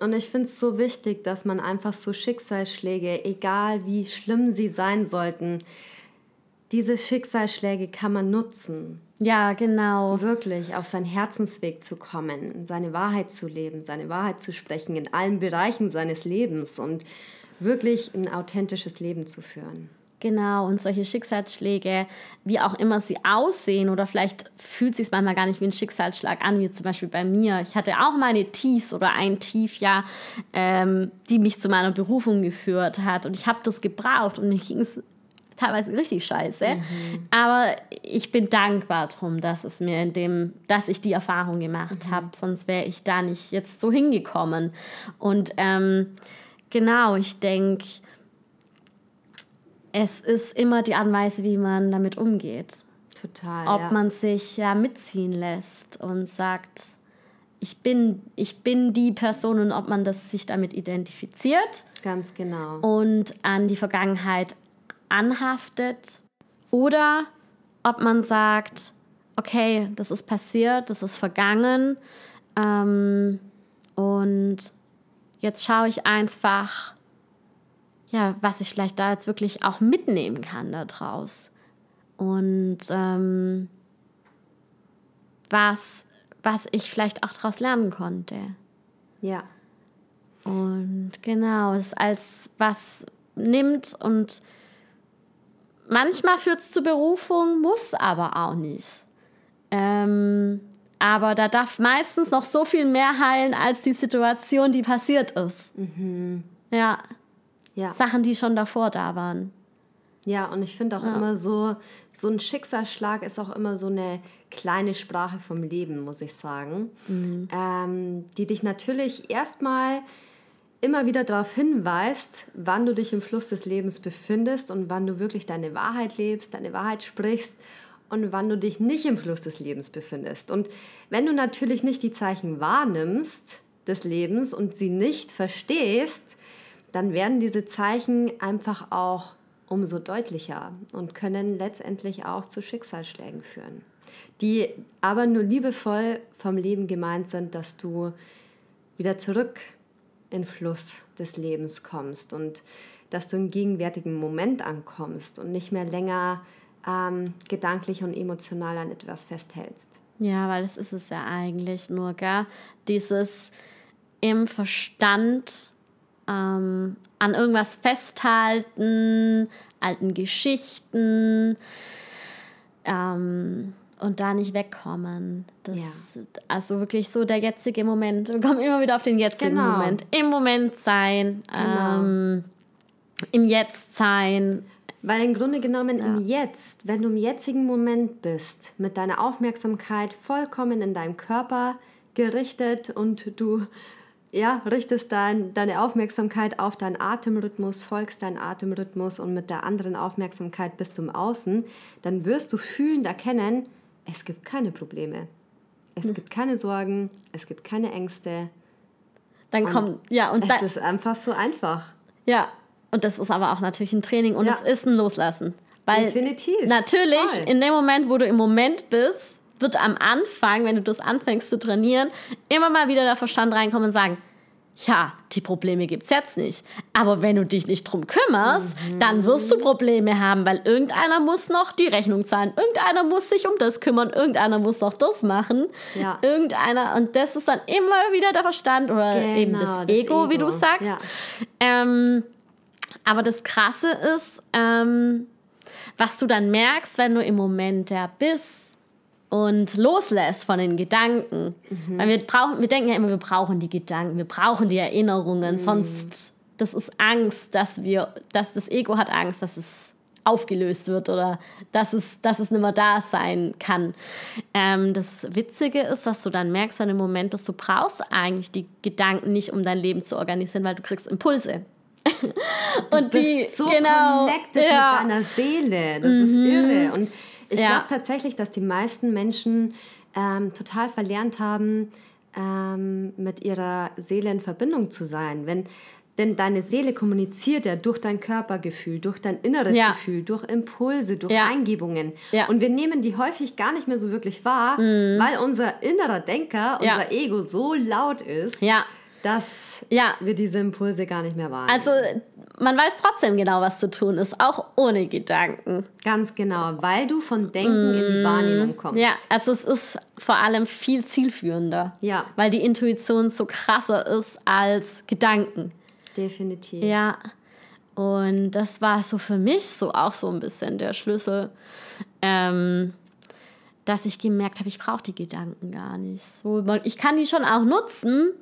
Und ich finde es so wichtig, dass man einfach so Schicksalsschläge, egal wie schlimm sie sein sollten, diese Schicksalsschläge kann man nutzen. Ja, genau. Wirklich auf seinen Herzensweg zu kommen, seine Wahrheit zu leben, seine Wahrheit zu sprechen in allen Bereichen seines Lebens und wirklich ein authentisches Leben zu führen. Genau, und solche Schicksalsschläge, wie auch immer sie aussehen, oder vielleicht fühlt sich manchmal gar nicht wie ein Schicksalsschlag an, wie zum Beispiel bei mir. Ich hatte auch meine Tiefs oder ein Tief, ja, ähm, die mich zu meiner Berufung geführt hat. Und ich habe das gebraucht und mir ging es teilweise richtig scheiße. Mhm. Aber ich bin dankbar drum, dass es mir in dem, dass ich die Erfahrung gemacht mhm. habe. Sonst wäre ich da nicht jetzt so hingekommen. Und ähm, genau, ich denke, es ist immer die Anweise, wie man damit umgeht. Total. Ob ja. man sich ja mitziehen lässt und sagt, ich bin, ich bin die Person und ob man das sich damit identifiziert. Ganz genau. Und an die Vergangenheit anhaftet. Oder ob man sagt, okay, das ist passiert, das ist vergangen. Ähm, und jetzt schaue ich einfach, ja, was ich vielleicht da jetzt wirklich auch mitnehmen kann daraus. Und ähm, was, was ich vielleicht auch daraus lernen konnte. Ja. Und genau, es als was nimmt und manchmal führt es zur Berufung, muss aber auch nicht. Ähm, aber da darf meistens noch so viel mehr heilen als die Situation, die passiert ist. Mhm. Ja ja. Sachen, die schon davor da waren. Ja, und ich finde auch ja. immer so, so ein Schicksalsschlag ist auch immer so eine kleine Sprache vom Leben, muss ich sagen, mhm. ähm, die dich natürlich erstmal immer wieder darauf hinweist, wann du dich im Fluss des Lebens befindest und wann du wirklich deine Wahrheit lebst, deine Wahrheit sprichst und wann du dich nicht im Fluss des Lebens befindest. Und wenn du natürlich nicht die Zeichen wahrnimmst des Lebens und sie nicht verstehst, dann werden diese Zeichen einfach auch umso deutlicher und können letztendlich auch zu Schicksalsschlägen führen, die aber nur liebevoll vom Leben gemeint sind, dass du wieder zurück in Fluss des Lebens kommst und dass du im gegenwärtigen Moment ankommst und nicht mehr länger ähm, gedanklich und emotional an etwas festhältst. Ja, weil das ist es ja eigentlich nur, gell? Dieses im Verstand ähm, an irgendwas festhalten, alten Geschichten ähm, und da nicht wegkommen. Das, ja. Also wirklich so der jetzige Moment. Wir kommen immer wieder auf den jetzigen genau. Moment. Im Moment sein, genau. ähm, im Jetzt sein. Weil im Grunde genommen ja. im Jetzt, wenn du im jetzigen Moment bist, mit deiner Aufmerksamkeit vollkommen in deinem Körper gerichtet und du ja, richtest dein, deine Aufmerksamkeit auf deinen Atemrhythmus, folgst deinen Atemrhythmus und mit der anderen Aufmerksamkeit bist du im Außen, dann wirst du fühlend erkennen, es gibt keine Probleme. Es hm. gibt keine Sorgen, es gibt keine Ängste. Dann kommt, ja, und es dann, ist einfach so einfach. Ja, und das ist aber auch natürlich ein Training und ja. es ist ein Loslassen. Weil Definitiv. Natürlich, Voll. in dem Moment, wo du im Moment bist, wird am Anfang, wenn du das anfängst zu trainieren, immer mal wieder der Verstand reinkommen und sagen, ja, die Probleme gibt es jetzt nicht. Aber wenn du dich nicht drum kümmerst, mhm. dann wirst du Probleme haben, weil irgendeiner muss noch die Rechnung zahlen, irgendeiner muss sich um das kümmern, irgendeiner muss noch das machen, ja. irgendeiner, und das ist dann immer wieder der Verstand oder genau, eben das, das Ego, Ego, wie du sagst. Ja. Ähm, aber das Krasse ist, ähm, was du dann merkst, wenn du im Moment da bist und loslässt von den Gedanken. Mhm. Weil wir brauchen, wir denken ja immer, wir brauchen die Gedanken, wir brauchen die Erinnerungen, mhm. sonst das ist Angst, dass wir, dass das Ego hat Angst, dass es aufgelöst wird oder dass es, dass es nicht mehr da sein kann. Ähm, das Witzige ist, dass du dann merkst, in dem Moment, dass du brauchst eigentlich die Gedanken nicht, um dein Leben zu organisieren, weil du kriegst Impulse und du die bist so genau, connected ja. mit deiner Seele. Das mhm. ist irre. Und ich ja. glaube tatsächlich, dass die meisten Menschen ähm, total verlernt haben, ähm, mit ihrer Seele in Verbindung zu sein. Wenn denn deine Seele kommuniziert ja durch dein Körpergefühl, durch dein inneres ja. Gefühl, durch Impulse, durch ja. Eingebungen. Ja. Und wir nehmen die häufig gar nicht mehr so wirklich wahr, mhm. weil unser innerer Denker, unser Ego so laut ist, dass ja. wir diese Impulse gar nicht mehr wahrnehmen. Also man weiß trotzdem genau, was zu tun ist, auch ohne Gedanken. Ganz genau, weil du von Denken mm. in die mm. Wahrnehmung kommst. Ja, also es ist vor allem viel zielführender. Ja. Weil die Intuition so krasser ist als Gedanken. Definitiv. Ja. Und das war so für mich so auch so ein bisschen der Schlüssel, ähm, dass ich gemerkt habe, ich brauche die Gedanken gar nicht. So, ich kann die schon auch nutzen,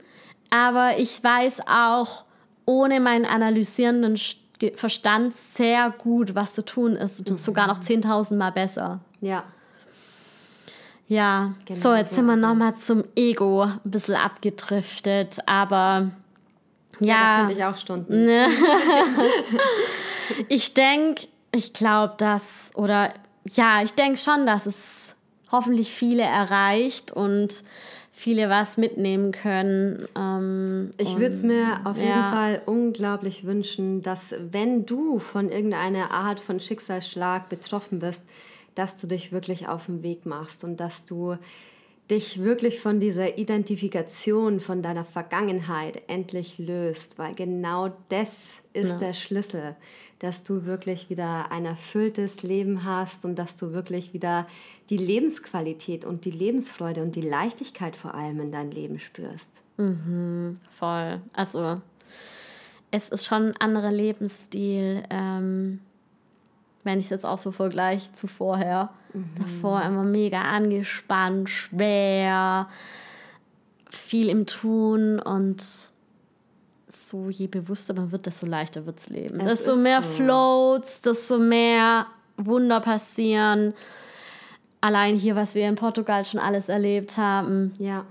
aber ich weiß auch ohne meinen analysierenden Verstand sehr gut, was zu tun ist. Mhm. Sogar noch 10.000 Mal besser. Ja. Ja, genau, so, jetzt sind wir nochmal zum Ego ein bisschen abgedriftet, aber ja. ja könnte ich auch Stunden. ich denke, ich glaube, dass, oder ja, ich denke schon, dass es hoffentlich viele erreicht und viele was mitnehmen können. Ähm, ich würde es mir auf ja. jeden Fall unglaublich wünschen, dass wenn du von irgendeiner Art von Schicksalsschlag betroffen bist, dass du dich wirklich auf den Weg machst und dass du dich wirklich von dieser Identifikation von deiner Vergangenheit endlich löst, weil genau das ist ja. der Schlüssel, dass du wirklich wieder ein erfülltes Leben hast und dass du wirklich wieder die Lebensqualität und die Lebensfreude und die Leichtigkeit vor allem in dein Leben spürst. Mhm, voll. Also es ist schon ein anderer Lebensstil, ähm, wenn ich es jetzt auch so vergleiche zu vorher. Mhm. Davor immer mega angespannt, schwer, viel im Tun und so, je bewusster man wird, desto leichter wird das Leben. Es desto mehr so. Floats, desto mehr Wunder passieren. Allein hier, was wir in Portugal schon alles erlebt haben. Ja.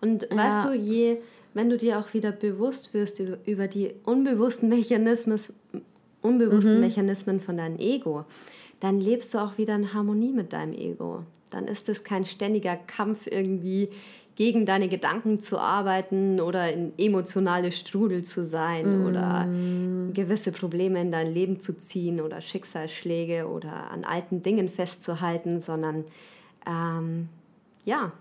Und Ja. weißt du, je, wenn du dir auch wieder bewusst wirst über, die unbewussten Mechanismen, unbewussten Mhm. Mechanismen von deinem Ego, dann lebst du auch wieder in Harmonie mit deinem Ego. Dann ist es kein ständiger Kampf irgendwie gegen deine Gedanken zu arbeiten oder in emotionale Strudel zu sein oder Mhm. gewisse Probleme in dein Leben zu ziehen oder Schicksalsschläge oder an alten Dingen festzuhalten, sondern ähm, ja,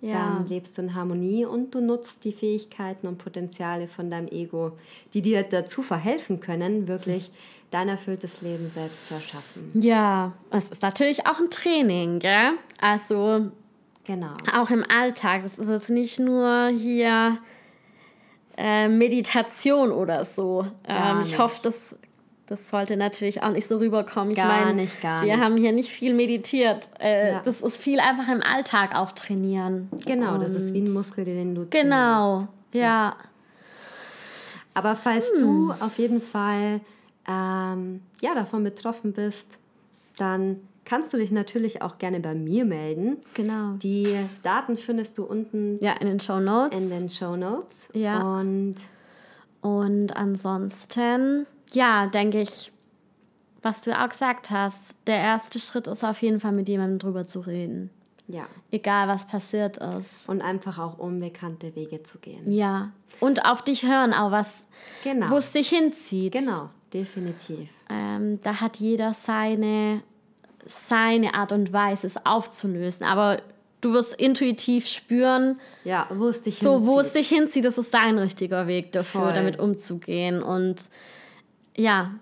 Ja. dann lebst du in Harmonie und du nutzt die Fähigkeiten und Potenziale von deinem Ego, die dir dazu verhelfen können, wirklich dein erfülltes Leben selbst zu erschaffen. Ja, es ist natürlich auch ein Training, gell? Also Genau. auch im Alltag. Das ist jetzt nicht nur hier äh, Meditation oder so. Ähm, ich hoffe, das, das sollte natürlich auch nicht so rüberkommen. Ich Gar mein, nicht, gar wir nicht. haben hier nicht viel meditiert. Äh, Ja. Das ist viel einfach im Alltag auch trainieren. Genau, das ist wie ein Und- Muskel, den du Genau, trainierst. ja. Aber falls Hm. du auf jeden Fall ähm, ja, davon betroffen bist, dann kannst du dich natürlich auch gerne bei mir melden. Genau. Die Daten findest du unten Ja, in den Show Notes. in den Show Notes. Ja. Und Und ansonsten, ja, denke ich, was du auch gesagt hast, der erste Schritt ist auf jeden Fall mit jemandem drüber zu reden. ja, Egal, was passiert ist. und einfach auch unbekannte Wege zu gehen. Ja. Und auf dich hören, auch was, Genau. wo es dich hinzieht. Genau, definitiv. Ähm, da hat jeder seine, seine Art und Weise, es aufzulösen. Aber du wirst intuitiv spüren, Ja, wo es dich so, wo es hinzieht. dich hinzieht, das ist dein richtiger Weg dafür, Voll. damit umzugehen. Und ja,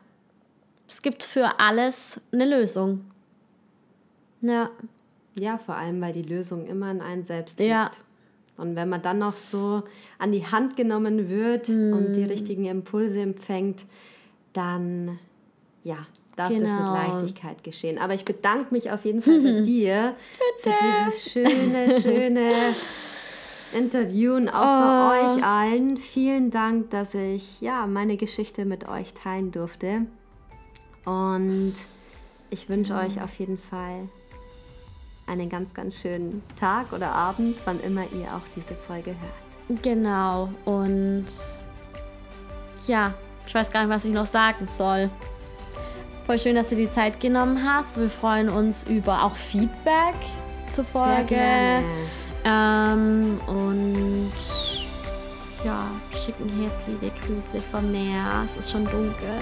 es gibt für alles eine Lösung. Ja, Ja, vor allem, weil die Lösung immer in einem selbst liegt. Ja. Und wenn man dann noch so an die Hand genommen wird Hm. und die richtigen Impulse empfängt, dann ja, darf das mit Genau. Leichtigkeit geschehen. Aber ich bedanke mich auf jeden Fall bei dir für dieses schöne, schöne Interview und auch bei Oh. euch allen. Vielen Dank, dass ich ja meine Geschichte mit euch teilen durfte. Und ich wünsche euch auf jeden Fall einen ganz, ganz schönen Tag oder Abend, wann immer ihr auch diese Folge hört. genau. Und ja, ich weiß gar nicht, was ich noch sagen soll. Voll schön, dass du die Zeit genommen hast. Wir freuen uns über auch Feedback zur Folge. Ähm, und ja, schicken herzliche Grüße vom Meer. Es ist schon dunkel.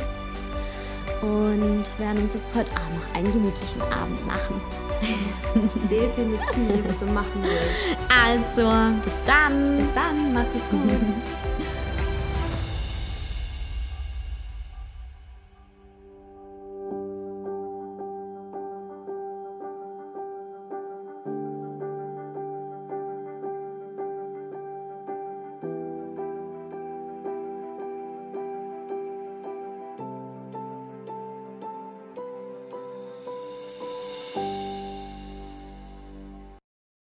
Und werden uns jetzt heute auch noch einen gemütlichen Abend machen. Definitiv, so machen wir es. Also, bis dann. Bis dann, macht es gut.